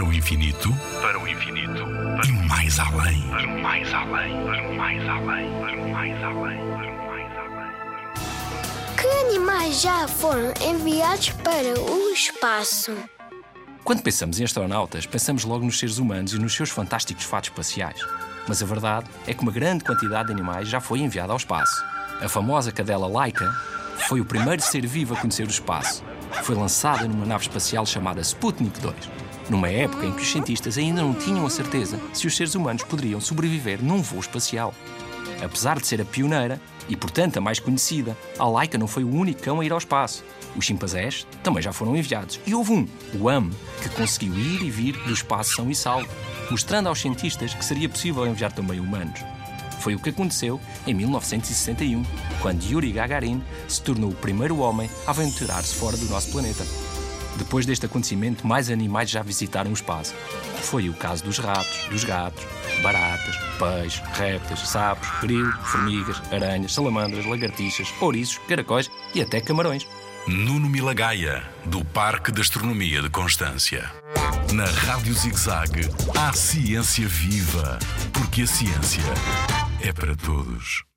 Para o infinito, para o infinito, e mais além, para o mais além, para o mais além, para o mais além, para o mais além. Que animais já foram enviados para o espaço? Quando pensamos em astronautas, pensamos logo nos seres humanos e nos seus fantásticos fatos espaciais. Mas a verdade é que uma grande quantidade de animais já foi enviada ao espaço. A famosa cadela Laika foi o primeiro ser vivo a conhecer o espaço. Foi lançada numa nave espacial chamada Sputnik 2, numa época em que os cientistas ainda não tinham a certeza se os seres humanos poderiam sobreviver num voo espacial. Apesar de ser a pioneira e, portanto, a mais conhecida, a Laika não foi o único cão a ir ao espaço. Os chimpanzés também já foram enviados. E houve um, o AM, que conseguiu ir e vir do espaço são e salvo, mostrando aos cientistas que seria possível enviar também humanos. Foi o que aconteceu em 1961, quando Yuri Gagarin se tornou o primeiro homem a aventurar-se fora do nosso planeta. Depois deste acontecimento, mais animais já visitaram o espaço. Foi o caso dos ratos, dos gatos, baratas, peixes, répteis, sapos, grilos, formigas, aranhas, salamandras, lagartixas, ouriços, caracóis e até camarões. Nuno Milagaya, do Parque de Astronomia de Constância. Na Rádio ZigZag, há ciência viva, porque a ciência é para todos.